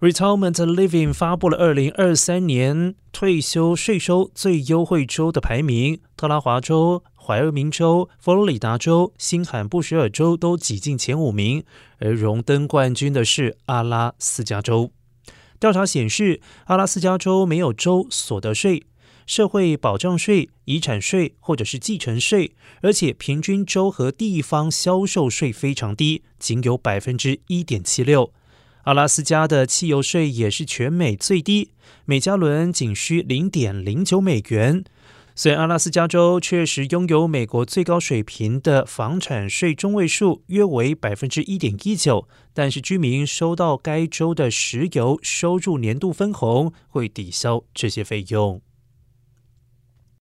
Retirement Living 发布了二零二三年退休税收最优惠州的排名，特拉华州、怀俄明州、佛罗里达州、新罕布什尔州都挤进前五名，而荣登冠军的是阿拉斯加州。调查显示，阿拉斯加州没有州所得税、社会保障税、遗产税或者是继承税，而且平均州和地方销售税非常低，仅有百分之一点七六。阿拉斯加的汽油税也是全美最低，每加仑仅需零点零九美元。虽然阿拉斯加州确实拥有美国最高水平的房产税中位数，约为百分之一点一九，但是居民收到该州的石油收入年度分红，会抵消这些费用。